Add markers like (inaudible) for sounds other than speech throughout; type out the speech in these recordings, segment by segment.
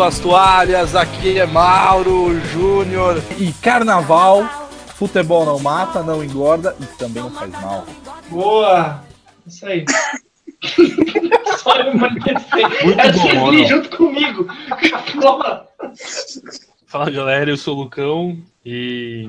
Suas toalhas, aqui é Mauro Júnior e Carnaval. Futebol não mata, não engorda e também não faz mal. Boa! Isso aí. (laughs) Só eu manifestei. Muito É bom, mano. junto comigo. Fala galera, eu sou o Lucão e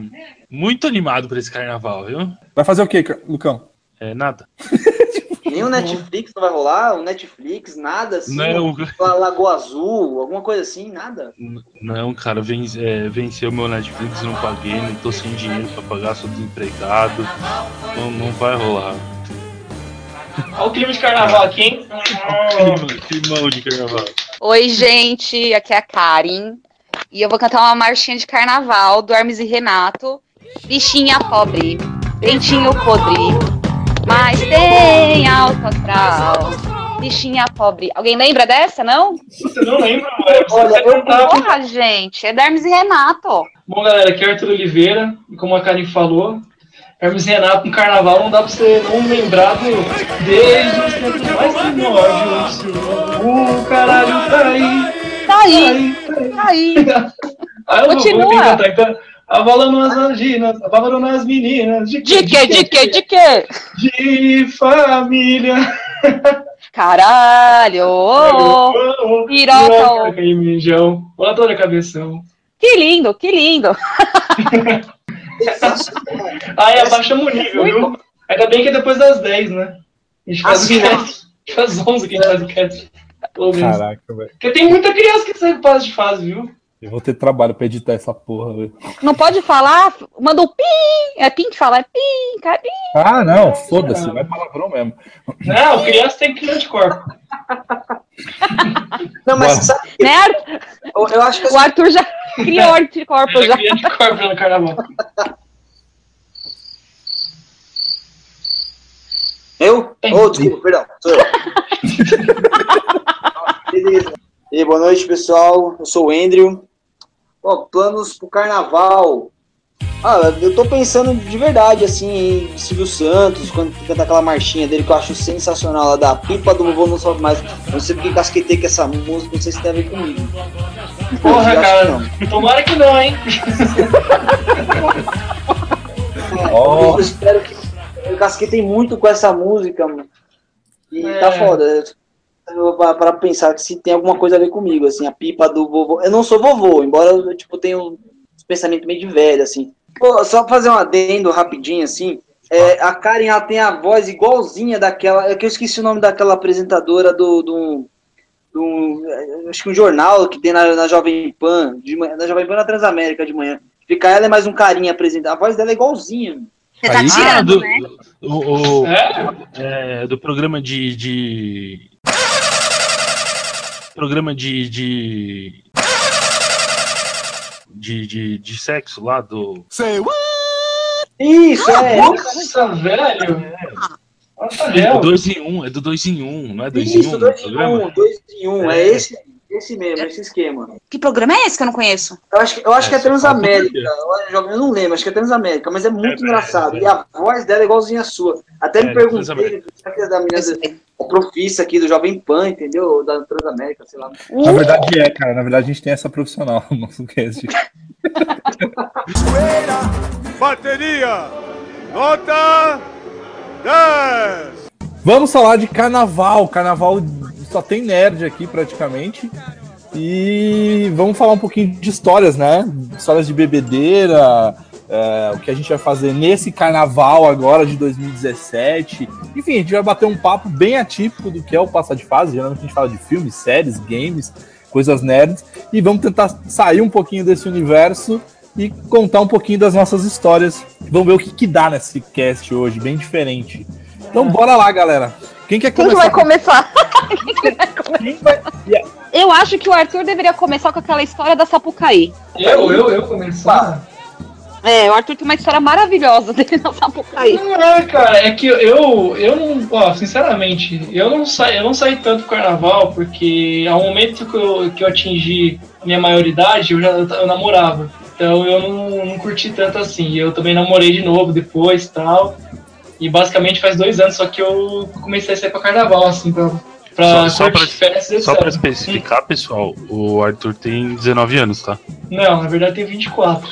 muito animado pra esse carnaval, viu? Vai fazer o quê, Lucão? É nada. (laughs) Nem o Netflix não vai rolar? O Netflix, nada assim? Não, La- Lagoa Azul, alguma coisa assim, nada? não, cara, ven é, venceu meu Netflix, não paguei, não tô sem dinheiro pra pagar, sou desempregado. Não, não vai rolar. Olha o clima de carnaval aqui, hein? Clima- Climão de carnaval. Oi, gente, aqui é a Karen. E eu vou cantar uma marchinha de carnaval do Hermes e Renato. Bichinha pobre, dentinho podre, mas tem alto astral. Bichinha pobre. Alguém lembra dessa, não? Você não lembra, Olha, eu-. Porra, gente, é Hermes e Renato. Bom, galera, aqui é Arthur Oliveira. E como a Karen falou, Hermes e Renato no carnaval não dá pra você não lembrar do desde os tempos mais primórdios. O caralho tá aí. Tá aí, Tá aí, tá aí. tá aí. (laughs) Ah, eu vou, Continua. vou cantar então. Avalando as anginas, avalando as meninas. De De quê, de quê, de quê? De família. Caralho! ô, ô. piroca, ô. Caimijão. Olha toda a cabeção. Que lindo, que lindo. (laughs) Aí abaixamos o nível, viu? Ainda bem que é depois das 10, né? A gente faz Assim, o cast. A gente faz 11 que a gente faz o menos. Caraca, velho. Porque tem muita criança que sai fase de fase, viu? Eu vou ter trabalho pra editar essa porra, velho. Não pode falar? Manda um pim. É pim que fala, é pim, cara, pim. Ah, não, foda-se, vai palavrão mesmo. Não, criança tem que de corpo. Não, mas Bora. sabe, Né, Arthur? eu, eu acho que O Arthur já criou anticorpo já. Cria de corpo no carnaval. Eu? Oh, desculpa, perdão. Sou eu. (laughs) Beleza. E aí, boa noite, pessoal. Eu sou o Andrew. Ó, planos pro carnaval. Ah, eu tô pensando de verdade, assim, em Silvio Santos, quando canta aquela marchinha dele que eu acho sensacional, lá da pipa do vovô não sobe mais. Eu não sei porque casquetei com essa música, não sei se tem a ver comigo. Porra, cara. que. Tomara que não, hein? É, (laughs) Ó. Eu espero que. Eu casquetei muito com essa música, mano. E É. tá foda. Pra pensar que se tem alguma coisa a ver comigo, assim, a pipa do vovô. Eu não sou vovô, embora eu, tipo, tenha um pensamento meio de velho, assim. Pô, só pra fazer um adendo rapidinho, assim. é, a Karen, ela tem a voz igualzinha daquela. É que eu esqueci o nome daquela apresentadora do. do, do é, acho que um jornal que tem na, na Jovem Pan, de manhã, na Jovem Pan na Transamérica de manhã. Fica ela e mais um carinha apresentando. A voz dela é igualzinha. Você tá Aí- Ah, tirando, do, né? o, o- É? é, do programa de, de. Programa de. de... De, de, de sexo lá do. Isso, é. Nossa, velho. Nossa, É velho. do 2 em 1, um, é do 2 em 1, um, não é 2 em 1 Isso, um, dois em programa? um, dois em um. É, É. esse, esse mesmo, esse esquema. Que programa é esse que eu não conheço? Eu acho, que- eu acho que é Essa Transamérica. Eu, eu não lembro, acho que é Transamérica, mas é muito É, engraçado. é, E a voz dela é igualzinha a sua. Até É, me perguntei, será que é da menina profissa aqui do Jovem Pan, entendeu? Ou Da Transamérica, sei lá. Na verdade é, cara. Na verdade a gente tem essa profissional no nosso cast. Bateria, nota 10. Vamos falar de carnaval. Carnaval só tem nerd aqui praticamente. E vamos falar um pouquinho de histórias, né? Histórias de bebedeira, é, o que a gente vai fazer nesse carnaval agora de 2017. Enfim, a gente vai bater um papo bem atípico do que é o Passa de Fase. Geralmente a gente fala de filmes, séries, games, coisas nerds. E vamos tentar sair um pouquinho desse universo e contar um pouquinho das nossas histórias. Vamos ver o que, que dá nesse cast hoje, bem diferente. Então bora lá, galera. Quem quer Quem que começar? vai começar? Quem vai- Eu acho que o Arthur deveria começar com aquela história da Sapucaí. Eu, eu, eu começar? É, o Arthur tem uma história maravilhosa (laughs) dele na Sapucaí. Não é, cara, é que eu, eu não, ó, sinceramente, eu não saí, eu não saí tanto pro carnaval, porque ao momento que eu, que eu atingi minha maioridade, eu já eu namorava. Então eu não, não curti tanto assim. Eu também namorei de novo depois e tal. E basicamente faz dois anos só que eu comecei a sair pra carnaval, assim, pra, Pra Só- pra- festas, Só pra especificar, pessoal, o Arthur tem 19 anos, tá? Não, na verdade tem 24.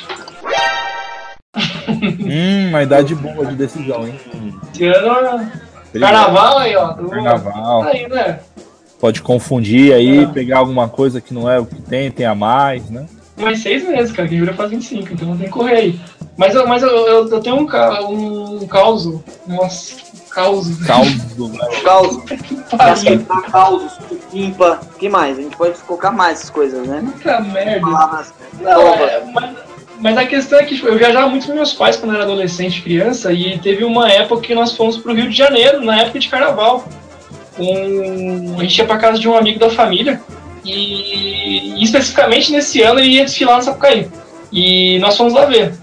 Hum, uma idade boa de decisão, hein? Esse ano, carnaval aí, ó. Carnaval. Aí, né? Pode confundir aí, É. pegar alguma coisa que não é o que tem, tem a mais, né? Mais seis meses, cara, que jura faz 25, então tem que correr aí. Mas, eu, mas eu, eu, eu tenho um, ca- um caos. Nossa, caos. Né? Caos, gastar causos, limpa. O que mais? A gente pode colocar mais essas coisas, né? Puta merda. Palavras. Não, é, mas, mas a questão é que tipo, eu viajava muito com meus pais quando eu era adolescente, criança, e teve uma época que nós fomos pro Rio de Janeiro, na época de carnaval. Um, a gente ia pra casa de um amigo da família, e, e especificamente nesse ano ele ia desfilar na Sapucaí. E nós fomos lá ver.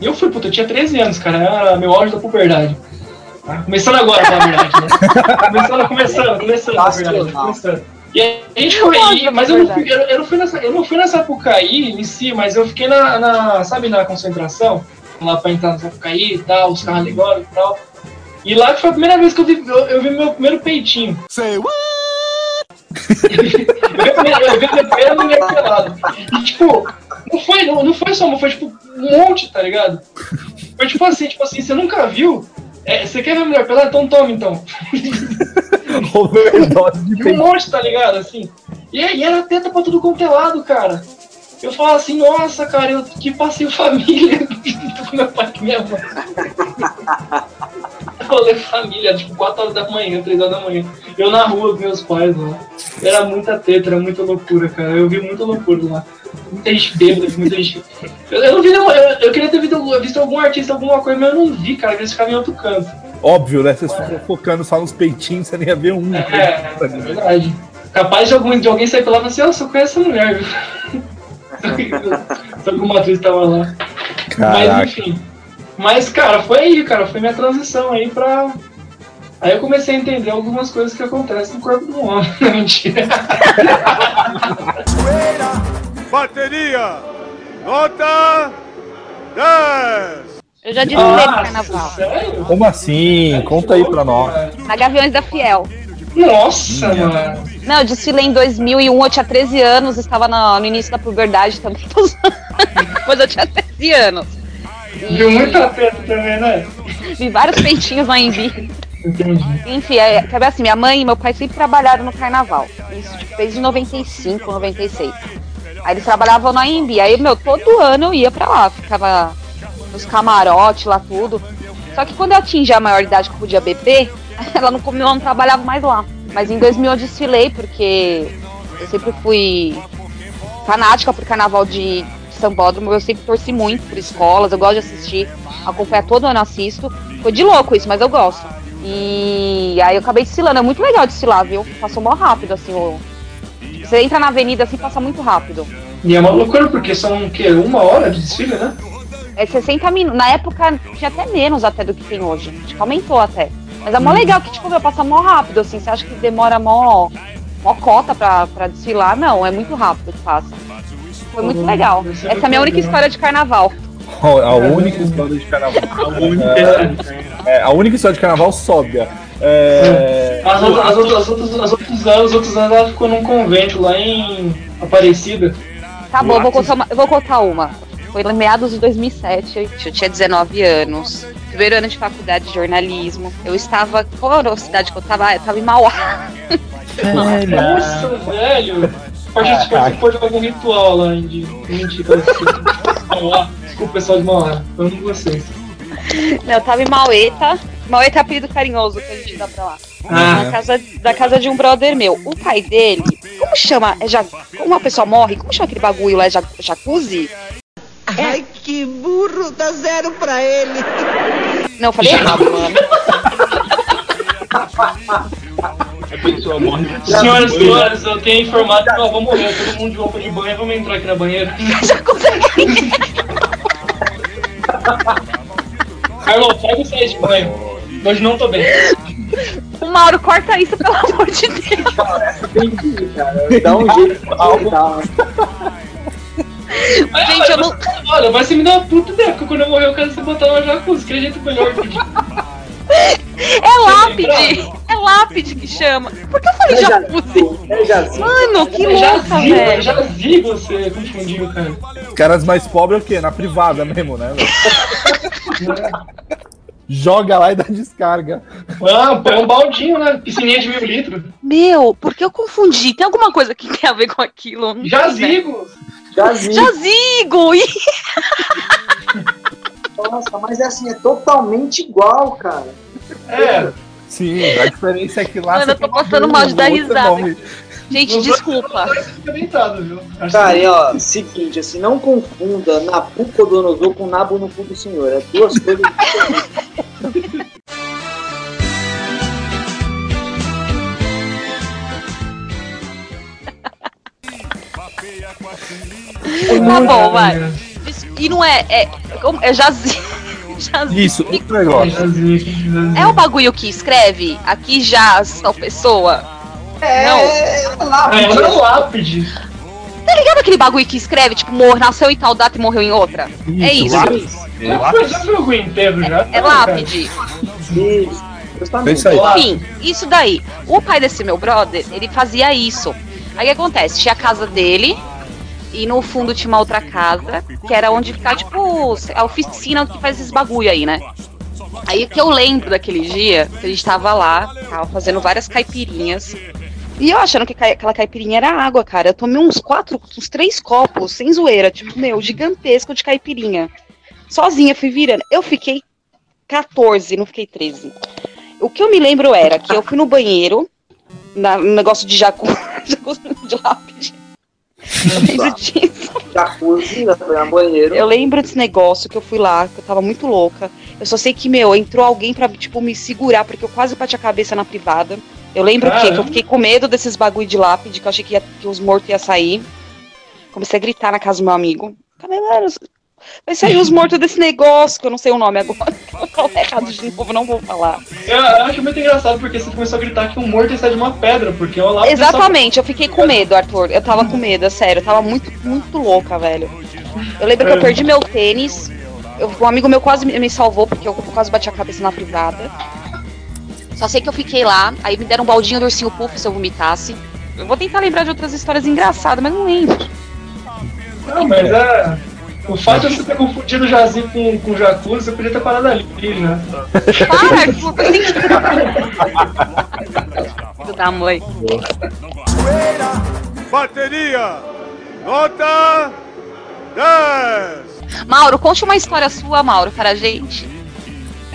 E eu fui, puta, eu tinha 13 anos, cara, era meu auge da puberdade. Tá? Começando agora, na verdade, né? (laughs) começando, começando, começando, na verdade, começando. E aí a gente foi, auge da mas eu não, fui, eu, eu não fui nessa, eu não fui na Sapucaí em si, mas eu fiquei na, na sabe, na concentração, lá pra entrar na Sapucaí e tal, os carros alegóricos e tal. E lá que foi a primeira vez que eu vi, eu, eu vi meu primeiro peitinho. Say what? (laughs) eu vi, a primeira- eu vi a minha primeira mulher pelada. E tipo, não foi, não, não foi só uma, foi tipo um monte, tá ligado? Foi tipo assim, tipo assim, você nunca viu? É, você quer ver a mulher pelada? Então toma então. (laughs) Overdose de um monte, tá ligado? Assim. E, e era teta pra tudo quanto é lado, cara. Eu falo assim, nossa, cara, eu que passeio família (laughs) com meu pai e minha mãe. Rolê família, tipo, 4 horas da manhã, 3 horas da manhã. Eu na rua com meus pais lá. Era muita teta, era muita loucura, cara. Eu vi muita loucura lá. Muita gente bêbada, muita gente. (laughs) Eu, eu não vi, eu, eu queria ter visto, visto algum artista, alguma coisa, mas eu não vi, cara, eles ficavam em outro canto. Óbvio, né? Vocês ficam focando só nos peitinhos, você nem ia ver um. É, é verdade. Capaz de, algum, de alguém sair pela e falar assim, ó, só conheço essa mulher, viu? (laughs) Só que uma atriz tava lá. Mas Caraca. enfim. Mas, cara, foi aí, cara. Foi minha transição aí pra. Aí eu comecei a entender algumas coisas que acontecem no corpo do homem. (laughs) Mentira. Bateria, nota 10. Eu já desfilei no carnaval. sério? Como assim? Conta aí pra nós. Na Gaviões da Fiel. Nossa, mano. Não, eu desfilei em 2001, eu tinha 13 anos, estava no, no início da puberdade também. (laughs) Mas eu tinha 13 anos. E Viu muita teta também, né? vi vários peitinhos na Embi. Entendi. Enfim, é, assim, minha mãe e meu pai sempre trabalharam no carnaval. Isso tipo, desde 95, 96. Aí eles trabalhavam na Embi. Aí, meu, todo ano eu ia pra lá, ficava nos camarotes lá, tudo. Só que quando eu atingi a maioridade que eu podia beber, (laughs) ela não, não trabalhava mais lá. Mas em 2000 eu desfilei, porque eu sempre fui fanática por carnaval de Sambódromo, eu sempre torci muito por escolas, eu gosto de assistir, acompanhar todo ano assisto. Foi de louco isso, mas eu gosto. E aí eu acabei desfilando, é muito legal desfilar, viu? Passou mó rápido, assim, o... Você entra na avenida assim, passa muito rápido. E é uma loucura, porque são o quê? Uma hora de desfile, né? É 60 minutos. Na época tinha até menos até do que tem hoje. Acho que aumentou até. Mas é mó legal que, tipo, vai passar mó rápido, assim. Você acha que demora mó, mó cota pra, pra desfilar? Não, é muito rápido que passa. Foi muito Hum, legal. Essa é a minha única história de carnaval. A única história de carnaval. É, a única história de carnaval sóbria. É, As outras, as outras, as outras, as outros anos, os outros anos ela ficou num convento lá em Aparecida. Tá bom, eu vou contar uma. Eu vou contar uma. Foi em meados de 2007, eu, eu tinha 19 anos. Primeiro ano de faculdade de jornalismo. Eu estava. Qual era a cidade que eu estava? Eu estava em Mauá. Nossa, velho! Participou, participou de algum ritual lá em de mentira. Desculpa, pessoal de Mauá. Amo vocês. Não, eu tava em Maueta. Maueta é apelido carinhoso que a gente dá pra lá. Ah. Na casa, da casa de um brother meu. O pai dele, como chama? É ja, como uma pessoa morre, como chama aquele bagulho lá? É ja, jacuzzi? Ai, que burro, dá zero pra ele. Não, falei errado, mano. A pessoa morre. Senhoras e senhores, eu tenho informado que nós vamos morrer. Todo mundo de roupa de banho, vamos entrar aqui na banheira. Carlão, sai do sair de banho. Hoje não tô bem. O Mauro, corta isso, pelo amor de Deus. Tem que ir, cara. Dá um jeito de aceitar. Gente, eu não. Olha, vai você me dar uma puta ideia, porque quando eu morrer eu quero você botar uma jacuzzi, que é jeito melhor. É lápide! É lápide que chama. Por que eu falei É jacuzzi? É. Mano, que É louca, jazigo, é velho. jazigo você confundiu, cara. Os caras mais pobres é o quê? Na privada mesmo, né? velho? Joga lá e dá descarga. Ah, põe um baldinho, né? Piscininha de mil litros. Meu, por que eu confundi? Tem alguma coisa que tem a ver com aquilo? Não né? Jazigo. Jazi. Jazigo! (laughs) Nossa, mas é assim, é totalmente igual, cara. É. Sim, a diferença é que lá. Mano, você eu tô passando mal de dar risada. nome. Gente, desculpa. Cara, e ó, seguinte, assim, não confunda Nabucodonosor com Nabo no cu do senhor. É duas coisas diferentes. (laughs) Tá bom, vai. E não é. É, é jazigo. (laughs) Isso, outro É negócio. jazigo. É o bagulho que escreve aqui jaz tal pessoa. É, lá, Ah, é uma lápide. Tá ligado aquele bagulho que escreve, tipo, mor nasceu em tal data e morreu em outra? é isso. É Já lápis. foi, já foi o inteiro já. É lápide. Isso. É isso aí. Enfim, isso daí. O pai desse meu brother, ele fazia isso. Aí o que acontece? Tinha a casa dele. E no fundo tinha uma outra casa, que era onde ficava, tipo, a oficina que faz esses bagulho aí, né? Aí que eu lembro daquele dia, que a gente tava lá, tava fazendo várias caipirinhas. E eu achando que aquela caipirinha era água, cara. Eu tomei uns quatro, uns três copos, sem zoeira, tipo, meu, gigantesco de caipirinha. Sozinha, fui virando. Eu fiquei 14, não fiquei 13. O que eu me lembro era que eu fui no banheiro, na, no negócio de jacu, (laughs) jacuzzi de lápide. Eu lembro disso. Jacuzzi, foi no banheiro. Eu lembro desse negócio que eu fui lá, que eu tava muito louca. Eu só sei que, meu, entrou alguém pra, tipo, me segurar, porque eu quase bati a cabeça na privada. Eu lembro que, que eu fiquei com medo desses bagulho de lápide, que eu achei que, ia- que os mortos iam sair. Comecei a gritar na casa do meu amigo. Galera, vai sair os mortos desse negócio, que eu não sei o nome agora. Eu falei errado de novo, não vou falar. Eu acho muito engraçado porque você começou a gritar que um morto sair de uma pedra, porque o lápide Exatamente, eu fiquei com medo, Arthur. Eu tava com medo, é sério. Eu tava muito, muito louca, velho. Eu lembro que eu perdi meu tênis. Eu- um amigo meu quase me salvou, porque eu quase bati a cabeça na privada. Só sei que eu fiquei lá, aí me deram um baldinho do ursinho puff se eu vomitasse. Eu vou tentar lembrar de outras histórias engraçadas, mas não lembro. Só... Não, mas é. O fato de você ter confundido o jazigo com, com o jacuzzi, você podia ter parado ali já. Para, que... Filho da mãe. Bateria, nota 10. Mauro, conte uma história sua, Mauro, para a gente.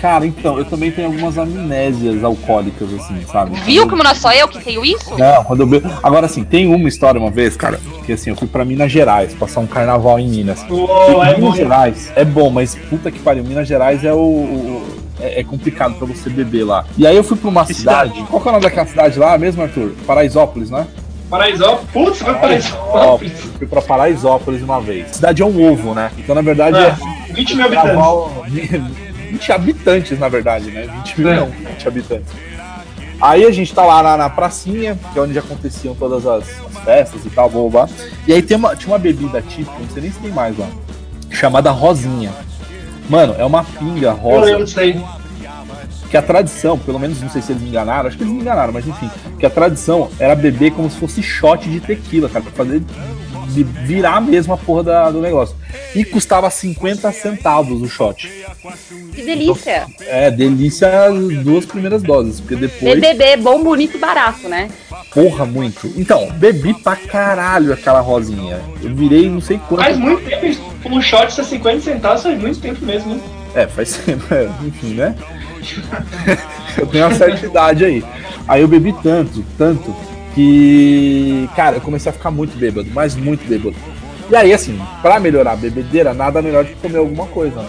Cara, então, eu também tenho algumas amnésias alcoólicas, assim, sabe? Viu como não é só eu que tenho isso? Não, quando eu bebo. Agora, assim, tem uma história uma vez, cara, que assim, eu fui pra Minas Gerais, passar um carnaval em Minas. Uou, é Minas bom. Gerais é bom, mas puta que pariu, Minas Gerais é o. o- é, é complicado pra você beber lá. E aí eu fui pra uma cidade. cidade? Qual que é o nome daquela cidade lá mesmo, Arthur? Paraisópolis, né? Paraisópolis. Putz, foi Paraisópolis. fui pra Paraisópolis uma vez. Cidade é um ovo, né? Então, na verdade, É, é. 20 mil habitantes. (laughs) Carnaval. 20 habitantes, na verdade, né? 20 mil É. não, 20 habitantes. Aí a gente tá lá na, na pracinha, que é onde aconteciam todas as, as festas e tal, blá. E aí tem uma, tinha uma bebida típica, não sei nem se tem mais lá, chamada Rosinha. Mano, é uma pinga Eu rosa lembro disso aí. que a tradição, pelo menos não sei se eles me enganaram, acho que eles me enganaram, mas enfim, que a tradição era beber como se fosse shot de tequila, cara, pra fazer de virar mesmo a porra da- do negócio. E custava 50 centavos o shot. Que delícia. É, delícia as duas primeiras doses, porque depois, BBB, bom, bonito e barato, né? porra, muito. Então, bebi pra caralho aquela rosinha. Eu virei não sei quanto. Faz muito tempo, um shot ser 50 centavos faz muito tempo mesmo, né? É, faz (laughs) tempo, é, enfim, né? (laughs) eu tenho uma certa idade aí. Aí eu bebi tanto, tanto, que, cara, eu comecei a ficar muito bêbado, mas muito bêbado. E aí, assim, pra melhorar a bebedeira, nada melhor do que comer alguma coisa, né?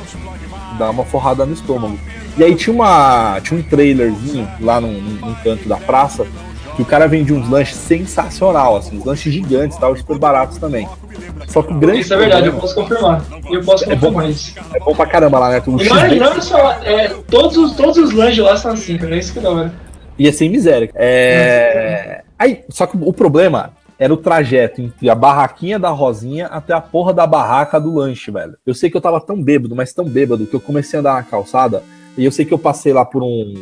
Dar uma forrada no estômago. E aí tinha, uma, tinha um trailerzinho lá num, num canto da praça, que o cara vendia uns lanches sensacional, assim, uns lanches gigantes, tal, super baratos também. Só que o grande Isso é verdade, eu posso confirmar. Eu posso É bom. confirmar isso. é bom pra caramba lá, né? O E não não só. É, todos, os, todos os lanches lá são assim, cara. É isso que é da hora. Ia sem miséria. É... Aí, só que o problema era o trajeto entre a barraquinha da Rosinha até a porra da barraca do lanche, velho. Eu sei que eu tava tão bêbado, mas tão bêbado, que eu comecei a andar na calçada E eu sei que eu passei lá por um,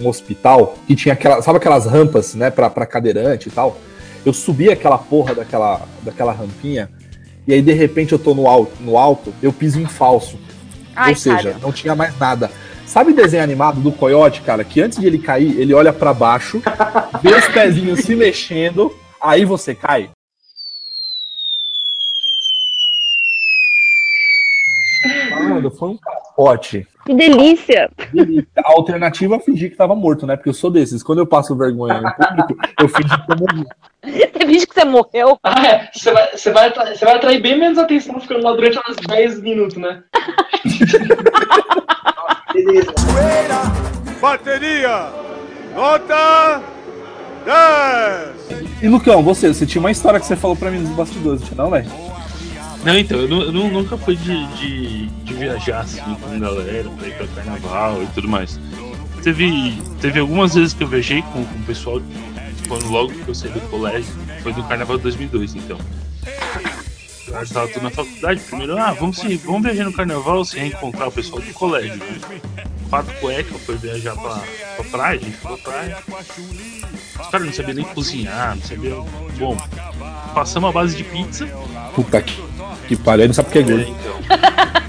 um hospital que tinha aquela, sabe aquelas rampas, né, pra, pra cadeirante e tal. Eu subi aquela porra daquela, daquela rampinha e aí de repente eu tô no alto, no alto eu piso em falso. Ai, Ou seja, cara. não tinha mais nada. Sabe o desenho animado do coiote, cara? Que antes de ele cair, ele olha pra baixo, vê os pezinhos se mexendo, aí você cai. Mano, foi um capote. Que delícia! A alternativa é fingir que tava morto, né? Porque eu sou desses. Quando eu passo vergonha em público, eu fingi que eu morri. Você finge que você morreu? Ah, é. Você vai, você, vai, você vai atrair bem menos atenção ficando lá durante uns 10 minutos, né? (laughs) Bateria, nota 10. E Lucão, você, você tinha uma história que você falou pra mim nos bastidores, não tinha não, velho? Não, então, eu, eu nu- nunca fui de, de, de viajar assim com galera, pra ir pra carnaval e tudo mais. Teve, teve algumas vezes que eu viajei com, com o pessoal, quando logo que eu saí do colégio, foi no carnaval de 2002, então. Eu estava tudo na faculdade, primeiro, ah, vamos, se, vamos viajar no carnaval sem reencontrar o pessoal do colégio, né? Quatro cuecas, foi viajar pra, pra praia, a gente foi pra praia. Os caras não sabiam nem cozinhar, não sabiam. Bom, passamos a base de pizza, Puta que, que pariu, ele não sabe o que é é, gordo. então. (laughs)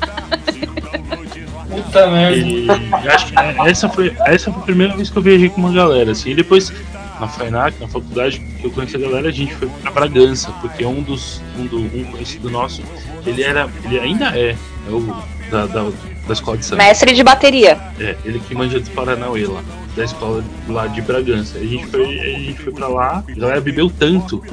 Puta merda. E acho que é, essa foi, essa foi a primeira vez que eu viajei com uma galera, assim. E depois, na FAINAC, na faculdade, que eu conheci a galera, a gente foi pra Bragança, porque um dos. Um, do, um conhecido nosso, ele era. Ele ainda é, é o da, da, da escola de samba. Mestre de bateria. É, ele que manja do Paranauê lá, da escola lá de Bragança. A gente foi, a gente foi pra lá, a galera bebeu tanto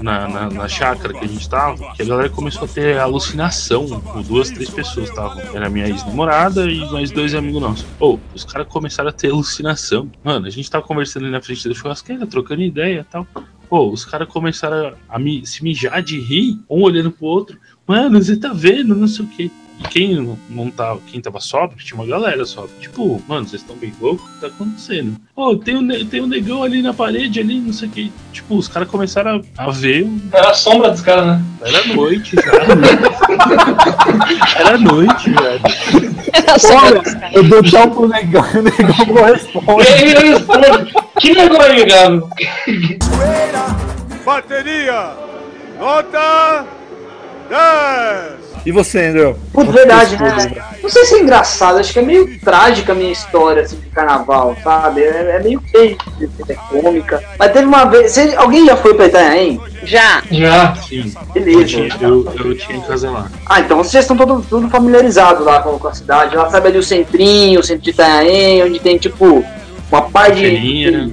na, na, na chácara que a gente tava, que a galera começou a ter alucinação. Com duas, três pessoas estavam. Era minha ex-namorada e mais dois amigos nossos. Pô, os caras começaram a ter alucinação. Mano, a gente tava conversando ali na frente da churrasqueira, trocando ideia e tal. Pô, os caras começaram a me, se mijar de rir, um olhando pro outro. Mano, você tá vendo, não sei o quê. E quem não- tava, quem tava sóbrio, tinha uma galera sóbria. Tipo, mano, vocês estão bem loucos? O que tá acontecendo? Pô, tem um, tem um negão ali na parede, ali, não sei o que. Tipo, os caras começaram a, a ver. Era a sombra dos caras, né? Era noite (laughs) já. Era noite, velho. Olha, eu dou tchau pro negão, (laughs) o negão não E responde. aí eu respondo, que negócio, amigável? Bateria, nota 10. E você, André? Puta, verdade, né? Não sei se é engraçado, acho que é meio trágica a minha história assim, de carnaval, sabe? É, é meio feio, é cômica. Mas teve uma vez. você- alguém já foi pra Itanhaém? Já. Já. Sim, eu Beleza. tinha, eu, eu tinha em casa lá. Ah, então vocês estão todo, tudo familiarizados lá com, com a cidade. Lá sabe ali o centrinho, o centro de Itanhaém, onde tem tipo uma par de. Feirinha, né?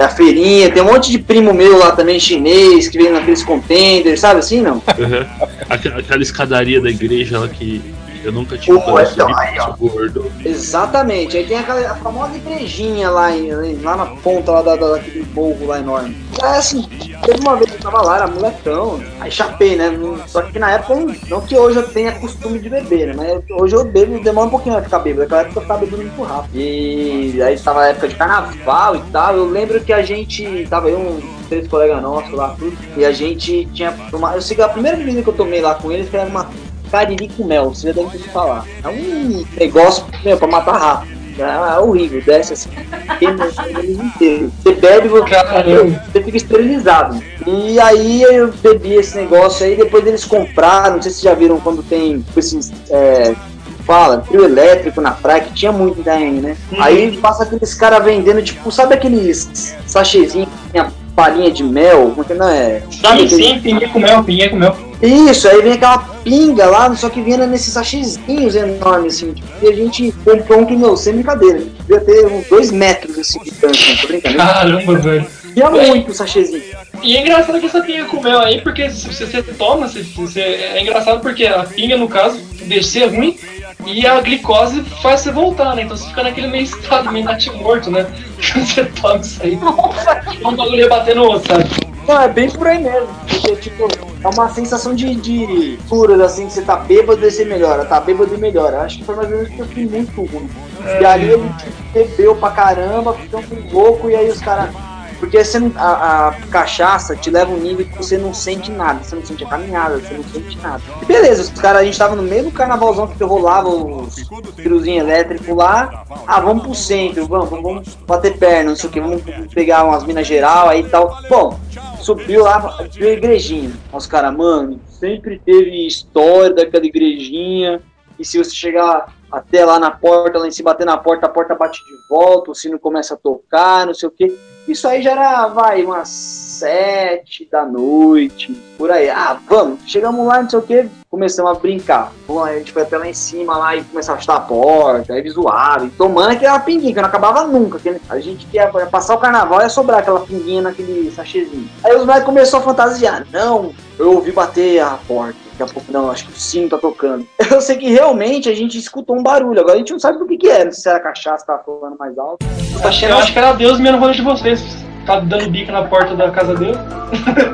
Da feirinha, tem um monte de primo meu lá também, chinês, que vem naqueles contenders, sabe assim, não? Uhum. Aquela, escadaria da igreja lá que eu nunca tive Pô, para então, aí, ó. gordo. Exatamente, aí tem aquela a famosa igrejinha lá, em, lá na ponta lá da, da- daquele morro lá enorme. É assim, teve uma vez que eu tava lá, era molecão, aí chapei, né? Só que na época, não- que hoje eu tenha costume de beber, né? Mas hoje eu bebo, demora um pouquinho pra ficar bêbado. Naquela época eu ficava bebendo muito rápido. E aí tava a época de carnaval e tal. Eu lembro que a gente, tava eu, um três colegas nossos lá, tudo, e a gente tinha tomado. Eu sei que a primeira bebida que eu tomei lá com eles era uma cariri com mel, você já deve ter falar. É um negócio, meu, pra matar rápido. É horrível, desce assim, queima o inteiro. Você bebe, você, fica esterilizado. E aí eu bebi esse negócio aí, depois eles compraram, não sei se vocês já viram quando tem esses. É, fala, trio elétrico na praia, que tinha muito daí, né? Aí passa aqueles caras vendendo, tipo, sabe aqueles sachêzinhos que tem a palhinha de mel? Como que não é? Sabe Sim, sim, pinguei com mel, pinguei com mel. Isso, aí vem aquela pinga lá, só que vinha nesses sachezinhos enormes, assim, tipo, e a gente comprou um que, meu, sem brincadeira, devia ter uns dois metros, assim, de tanto, não tô brincando. Caramba, velho. Tinha muito sachezinho. E é engraçado que essa pinga com mel aí, porque se você, você toma, você, você- é engraçado porque a pinga, no caso, deixa ser ruim e a glicose faz você voltar, né? Então você fica naquele meio estado, meio natimorto, né? (laughs) Quando você toma isso aí. Um bagulho ia bater no outro, sabe? Não, é bem por aí mesmo, porque, tipo, é uma sensação de, de curas, assim, que você tá bêbado e você melhora, tá bêbado e melhora. Acho que foi mais ou menos que eu fui muito ruim. E aí ele bebeu pra caramba, ficou um louco, e aí os caras Porque você a, a cachaça te leva um nível que você não sente nada, você não sente a caminhada, você não sente nada. E beleza, os caras, a gente tava no meio do carnavalzão que rolava os piruzinhos elétricos lá. Ah, vamos pro centro, vamos, vamos, bater perna, não sei o que, vamos pegar umas minas geral aí e tal. Bom, subiu lá, viu a igrejinha. Os caras, mano, sempre teve história daquela igrejinha. E se você chegar até lá na porta, lá em cima, bater na porta, a porta bate de volta, o sino começa a tocar, não sei o que. Isso aí já era, vai, umas sete da noite, por aí. Ah, vamos, chegamos lá, não sei o que, começamos a brincar. Bom, a gente foi até lá em cima lá e começava a chutar a porta, aí zoava, e tomando aquela pinguinha, que não acabava nunca. que a gente ia ia passar o carnaval ia sobrar aquela pinguinha naquele sachêzinho. Aí os moleques começaram a fantasiar. Não, eu ouvi bater a porta. Daqui a pouco, não, acho que o sino tá tocando. (laughs) Eu sei que realmente a gente escutou um barulho. Agora a gente não sabe do que que era. Não sei se era cachaça, tava falando mais alto. Tá acho que era Deus mesmo no rolê de vocês. Tá dando bico na porta da casa dele.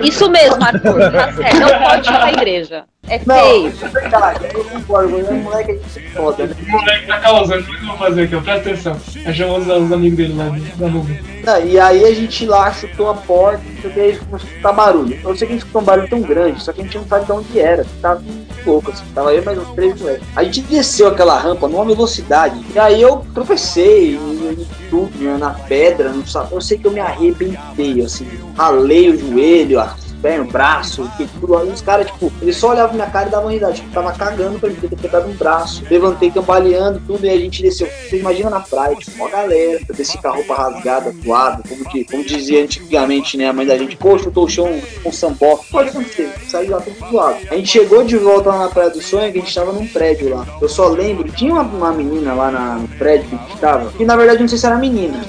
Isso mesmo, Arthur. Tá certo. Não pode ir pra igreja. É Não, feio. é verdade, eu concordo. O moleque a gente se foda, né? O moleque tá causando. O que eu vou fazer aqui? Presta atenção. Achamos os, os amigos dele lá da nuvem. Não, e aí a gente lá chutou a porta, não que, aí começou a escutar barulho. Eu sei que a gente escutou um barulho tão grande, só que a gente não sabe de onde era. Tava muito louco, assim. Tava eu e mais uns três moleques. A gente desceu aquela rampa numa velocidade. E aí eu tropecei em, tudo, né, na pedra, no sapo. Eu sei que eu me arrebentei, assim. Ralei o joelho, as pernas, o braço, tudo. Aí os caras, tipo, eles só olhavam minha cara e davam risada. Tipo, tava cagando pra mim ter quebrado um braço. Levantei cambaleando, tudo, e a gente desceu. Você imagina na praia, tipo, uma galera. Eu desci com a roupa rasgada, suada, como, que, como dizia antigamente, né? A mãe da gente, pô, chutou o chão com samboca. Pode acontecer, saiu lá tudo zoado. A gente chegou de volta lá na Praia do Sonho, que a gente tava num prédio lá. Eu só lembro, tinha uma, uma menina lá na- no prédio que a gente tava, que na verdade não sei se era menina.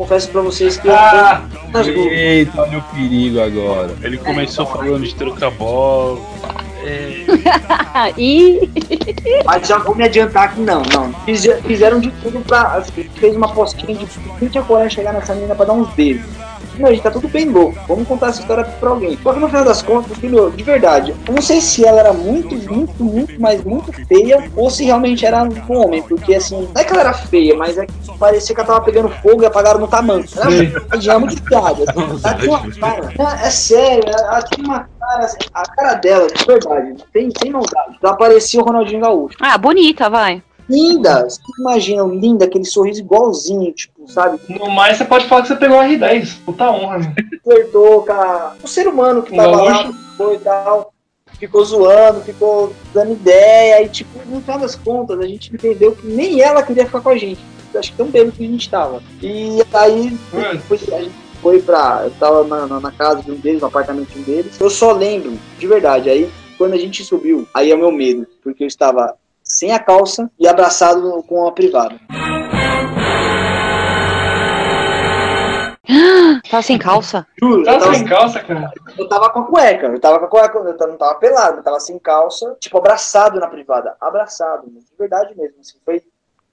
Eu confesso pra vocês que eu Ah, nas dúvidas. Eita, olha o perigo agora. Ele começou falando de trocar bola. (laughs) Ah, e Mas já vou me adiantar que não, não. Fiz- Fizeram de tudo pra. Fez uma postinha de tinha coragem de chegar nessa menina pra dar uns beijos. Não, a gente tá tudo bem louco. Vamos contar essa história pra alguém. Só que no final das contas, filho, de verdade, eu não sei se ela era muito, muito, muito, mas muito feia ou se realmente era um homem. Porque assim, não é que ela era feia, mas é que parecia que ela tava pegando fogo e apagaram no tamanho. Ela já é muito piada. Assim. Ela tinha uma cara. Não, é sério, ela tinha uma cara. assim, A cara dela, de verdade, sem, sem maldade. Ela parecia o Ronaldinho Gaúcho ah, bonita, vai. Linda. Vocês imaginam, linda, aquele sorriso igualzinho, tipo, sabe? no mais você pode falar que você pegou um R10. Puta honra. Flertou com a- o ser humano que tava lá, gaúcho? foi e tal. Ficou zoando, ficou dando ideia. E, tipo, no final das contas, a gente entendeu que nem ela queria ficar com a gente. Acho que tão bem que a gente tava. E aí, Hum. depois a gente foi pra. Eu tava na, na- na casa de um deles, no apartamento de um deles. Eu só lembro, de verdade, aí quando a gente subiu, aí é o meu medo, porque eu estava sem a calça e abraçado com a privada. Tá sem calça? Juro, eu Tá tava, sem calça, cara. eu tava com a cueca, eu tava com a cueca, eu tava- não tava pelado, eu tava sem calça, tipo, abraçado na privada. Abraçado, de verdade mesmo. Assim, foi.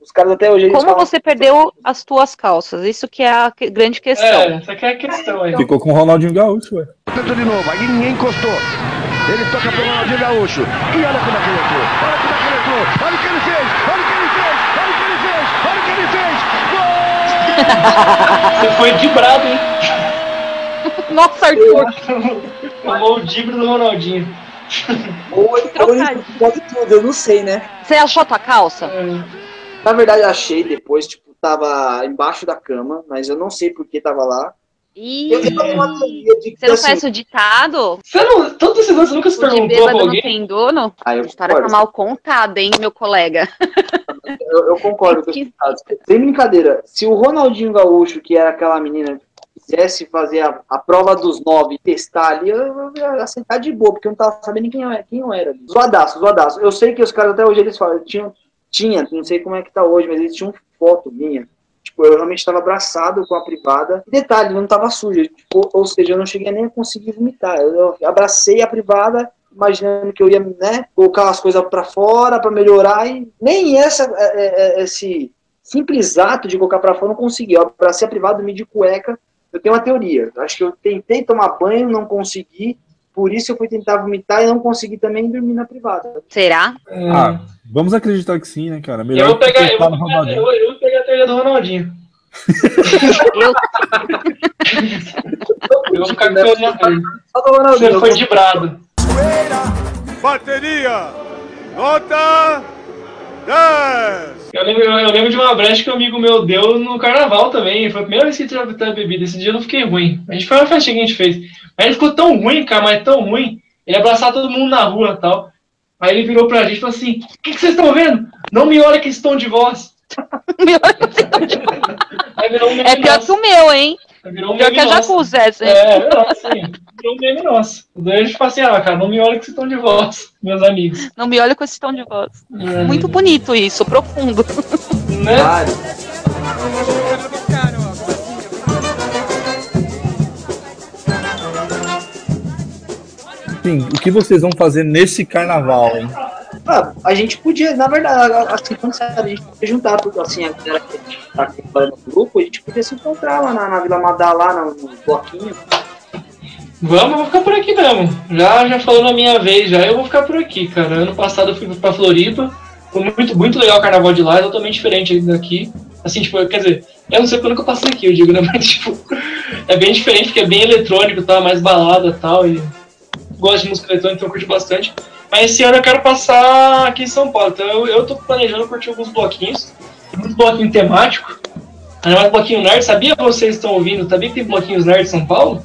Os caras até hoje. Como falam- você perdeu as tuas calças? Isso que é a que- grande questão. É, essa aqui é a questão aí. Ficou com o Ronaldinho Gaúcho, ué. Tentou de novo, aí ninguém encostou. Ele toca pro Ronaldinho Gaúcho. E olha como é que ele entrou. Olha como é que ele entrou. Olha o que ele fez. Olha o que ele fez. Olha o que ele fez. Olha o que ele fez. Gol! Você foi dibrado, hein? (laughs) Nossa, Arthur. Tomou o dibre do Ronaldinho. Ou ele pode tudo, eu não sei, né? Você achou a tua calça? É. Na verdade, eu achei depois, tipo, tava embaixo da cama, mas eu não sei por que tava lá. Ih, Eu tenho uma teoria de que, você não assim, conhece o ditado? Você não. Todos esses anos você nunca se O de perguntou pra bêbado não tem dono? Ah, eu A história tá mal contada, hein, meu colega? (laughs) eu, eu concordo com esse caso. Sem brincadeira, se o Ronaldinho Gaúcho, que era aquela menina, quisesse fazer a, a prova dos nove e testar ali, eu, eu ia aceitar de boa, porque eu não tava sabendo quem eu era. Quem eu era ali. Zoadaço, zoadaço. Eu sei que os caras até hoje eles falam, tinham, tinha, não sei como é que tá hoje, mas eles tinham foto minha. Tipo, eu realmente estava abraçado com a privada. E detalhe, não estava suja. Tipo, ou seja, eu não cheguei nem a conseguir vomitar. Eu, eu abracei a privada, imaginando que eu ia, né, colocar as coisas para fora para melhorar. E nem essa, é, é, é, esse simples ato de colocar para fora eu não consegui. Eu abracei a privada, dormi de cueca. Eu tenho uma teoria. Acho que eu tentei tomar banho, não consegui. Por isso eu fui tentar vomitar e não consegui também dormir na privada. Será? É. Ah, vamos acreditar que sim, né, cara? eu Melhor vou pegar, eu vou pegar, eu, eu vou pegar a teoria do Ronaldinho. Eu, Eu vou ficar com. Só do Ronaldinho. Você foi de brado. Bateria, nota 10. Eu lembro, eu lembro de uma brecha que um amigo meu deu no carnaval também. Foi a primeira vez que ele teve bebida. Esse dia eu não fiquei ruim. A gente foi uma festinha que a gente fez. Mas ele ficou tão ruim, cara, mas tão ruim. Ele abraçava todo mundo na rua e tal. Aí ele virou pra gente e falou assim: O que, que vocês estão vendo? Não me olha que esse tom de voz. Meu, um é pior nosso. que o meu, hein? Virou um Pior que a nosso. Jacuzzi, essa. É, assim, virou um meme nosso. Daí a gente fala assim: Ah, cara, não me olha com esse tom de voz, meus amigos. Não me olha com esse tom de voz. É, Muito bonito isso, profundo. Né? Claro. Sim, o que vocês vão fazer nesse carnaval, hein? Ah, a gente podia, na verdade, assim, sério, a gente podia juntar tudo, assim, a galera que tá aqui no grupo, a gente podia se encontrar lá na, na Vila Madá, lá no, no bloquinho. Vamos, vou ficar por aqui mesmo. Já, já falou na minha vez, já eu vou ficar por aqui, cara. Ano passado eu fui pra Floripa. Foi muito, muito legal o carnaval de lá, é totalmente diferente daqui. Assim, tipo, quer dizer, eu não sei quando que eu passei aqui, eu digo, né? (laughs) Mas, tipo, é bem diferente, porque é bem eletrônico, tá? Mais balada e tal. E gosto de música eletrônica, então eu curto bastante. Mas esse ano eu quero passar aqui em São Paulo. Então eu, eu tô planejando curtir alguns bloquinhos. Muito bloquinho temático. Ainda mais bloquinho nerd. Sabia que vocês estão ouvindo? Sabia que tem bloquinhos nerd em São Paulo?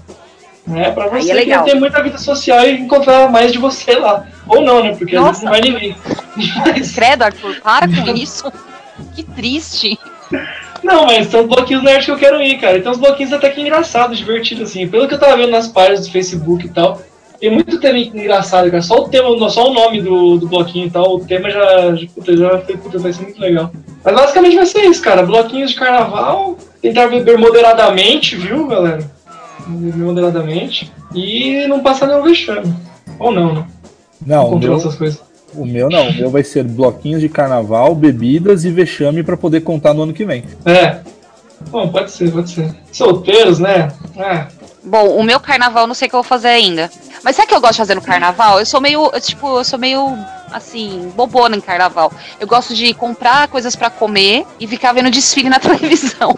É, pra Aí você é que tem muita vida social e encontrar mais de você lá. Ou não, né? Porque às vezes Nossa. não vai ninguém. Mas, Credo, Arthur, para com isso. Que triste. não, mas são bloquinhos nerd que eu quero ir, cara. E tem uns bloquinhos até que engraçados, divertidos, assim. Pelo que eu tava vendo nas páginas do Facebook e tal. Tem muito tema engraçado, cara. Só o tema, só o nome do, do bloquinho e tal. O tema já, já, puta, já foi, puta, vai ser muito legal. Mas basicamente vai ser isso, cara. Bloquinhos de carnaval. Tentar beber moderadamente, viu, galera? Beber moderadamente. E não passar nenhum vexame. Ou não, né? Não, o meu, essas coisas. o meu não. O meu vai ser bloquinhos de carnaval, bebidas e vexame pra poder contar no ano que vem. É. Bom, pode ser, pode ser. Solteiros, né? É. Bom, o meu carnaval eu não sei o que eu vou fazer ainda. Mas sabe o que eu gosto de fazer no carnaval? Eu sou meio, eu, tipo, eu sou meio, assim, bobona em carnaval. Eu gosto de comprar coisas pra comer e ficar vendo desfile na (laughs) televisão.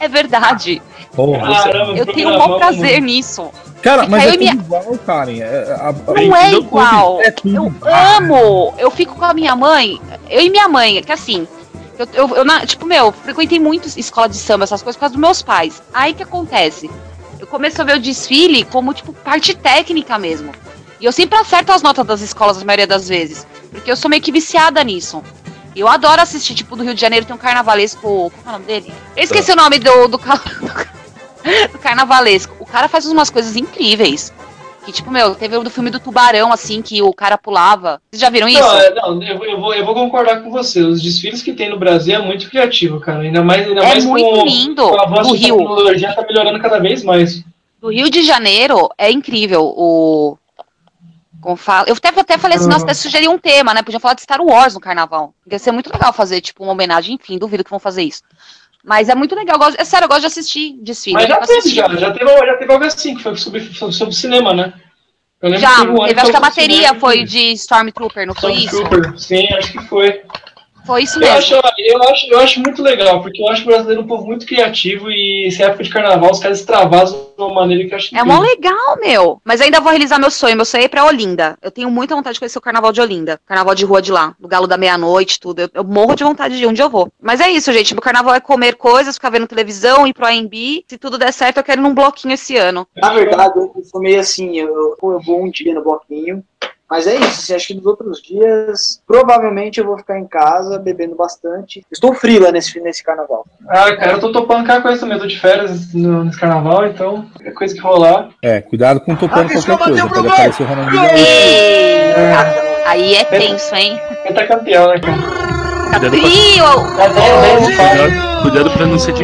é verdade. Porra, você- Caramba, Eu tenho um carnaval, bom prazer nisso. Cara, mas é tudo igual, Karen. É, a- a- Não é igual. É tudo Eu amo. Eu fico com a minha mãe. Eu e minha mãe, que assim. Eu, eu, eu na- tipo, meu, frequentei muito escola de samba, essas coisas, por causa dos meus pais. Aí que acontece? Eu começo a ver o desfile como, tipo, parte técnica mesmo. E eu sempre acerto as notas das escolas, a maioria das vezes. Porque eu sou meio que viciada nisso. Eu adoro assistir, tipo, do Rio de Janeiro tem um carnavalesco. Qual é o nome dele? Eu esqueci o nome do, do, (laughs) do carnavalesco. O cara faz umas coisas incríveis. Que, tipo, meu, teve o do filme do Tubarão, assim, que o cara pulava. Vocês já viram isso? Não, é, não eu, eu vou, eu vou concordar com você. Os desfiles que tem no Brasil é muito criativo, cara. Ainda mais, ainda É mais muito com, lindo. com o avanço Do Rio. tecnologia tá melhorando cada vez mais. Do Rio de Janeiro é incrível. O. Como fala? Eu até, até falei assim, nossa, até sugeri um tema, né? Podia falar de Star Wars no carnaval. Ia ser muito legal fazer, tipo, uma homenagem, enfim, duvido que vão fazer isso. Mas é muito legal. gosto- é sério, eu gosto de assistir desfile. Mas já teve, assisti- já. Já teve, já teve algo assim, que foi sobre, sobre, cinema, né? Eu lembro Já, que um teve, acho que a bateria foi de Stormtrooper, não foi isso? Stormtrooper. Sim, acho que foi. Foi isso Eu mesmo. acho, eu, acho, eu acho muito legal, porque eu acho o brasileiro um povo muito criativo e se é época de carnaval, os caras extravasam de uma maneira que eu acho É mó legal, meu. Mas ainda vou realizar meu sonho. Meu sonho é ir pra Olinda. Eu tenho muita vontade de conhecer o carnaval de Olinda. Carnaval de rua de lá. Do Galo da Meia-Noite, tudo. Eu, eu morro de vontade de ir. Um dia eu vou. Mas é isso, gente. Meu carnaval é comer coisas, ficar vendo televisão, ir pro AMB. Se tudo der certo, eu quero ir num bloquinho esse ano. Na verdade, eu sou meio assim, eu, eu vou um dia no bloquinho, mas é isso, assim, acho que nos outros dias, provavelmente eu vou ficar em casa bebendo bastante. Estou frila nesse, nesse carnaval. Ah, cara, eu tô topando cada coisa também. Eu tô de férias no, nesse carnaval, então qualquer coisa que rolar. É, cuidado com topando Arriscou, qualquer coisa. Pode aparecer o Ronaldinho! Gaúcho. Aí é tenso, hein? Ele tá campeão, né, cara? Cuidado, pra, Trio! Tá 10, 10 cuidado, cuidado pra não ser.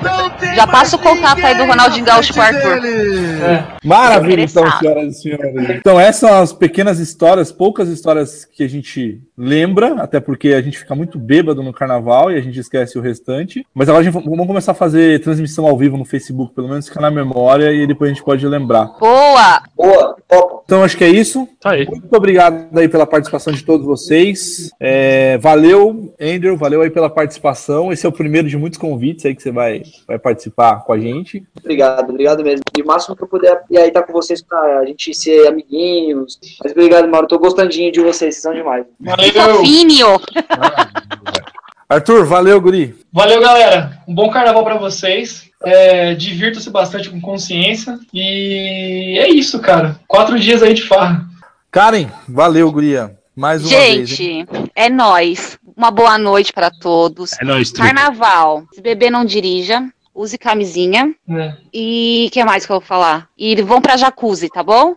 Não Já passa o contato aí do Ronaldinho Gaúcho pro Arthur. É. Maravilha, então, senhoras e senhores. Então, essas são as pequenas histórias, poucas histórias que a gente lembra, até porque a gente fica muito bêbado no carnaval e a gente esquece o restante. Mas agora a gente vamos começar a fazer transmissão ao vivo no Facebook, pelo menos fica na memória e depois a gente pode lembrar. Boa! Boa, topa. Então, acho que é isso. Tá aí. Muito obrigado aí pela participação de todos vocês. É, valeu, Andrew, valeu aí pela participação. Esse é o primeiro de muitos convites aí que você vai, vai participar com a gente. Obrigado, obrigado mesmo. E o máximo que eu puder e aí tá com vocês pra gente ser amiguinhos. Mas obrigado, Mauro. Tô gostandinho de vocês, vocês são demais. Valeu. fofinho! Arthur, valeu, Guri. Valeu, galera. Um bom carnaval pra vocês. É, Divirtam-se bastante com consciência. E é isso, cara. Quatro dias aí de farra. Karen, valeu, Guria. Mais uma vez. Gente, é nóis. Uma boa noite pra todos. É nóis. Carnaval. Se beber, não dirija. Use camisinha. né? E o que mais que eu vou falar? E vão pra jacuzzi, tá bom?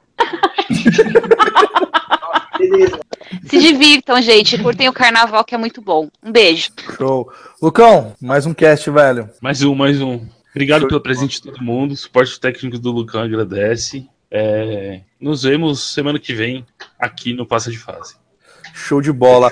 Beleza. (laughs) Se divirtam, gente. Curtem o carnaval, que é muito bom. Um beijo. Show. Lucão, mais um cast, velho. Mais um, mais um. Obrigado pelo presente de todo mundo. Suporte técnico do Lucão agradece. É, nos vemos semana que vem aqui no Passa de Fase. Show de bola.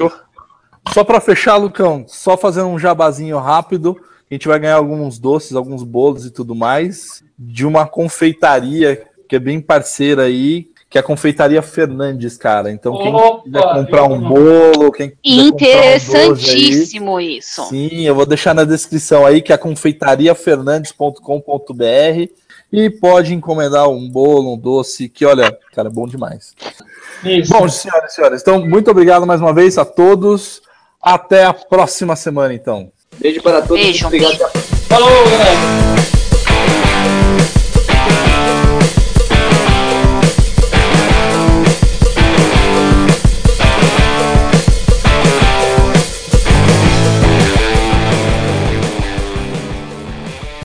Só pra fechar, Lucão, só fazer um jabazinho rápido. A gente vai ganhar alguns doces, alguns bolos e tudo mais de uma confeitaria que é bem parceira aí, que é a Confeitaria Fernandes, cara. Então, quem Opa, quiser comprar um bolo, quem quiser comprar um doce aí, Interessantíssimo isso. Sim, eu vou deixar na descrição aí que é confeitariafernandes.com.br e pode encomendar um bolo, um doce, que olha, cara, é bom demais. Isso. Bom, senhoras e senhores, então muito obrigado mais uma vez a todos. Até a próxima semana, então. Beijo para todos. Beijo. Obrigado. Falou, galera.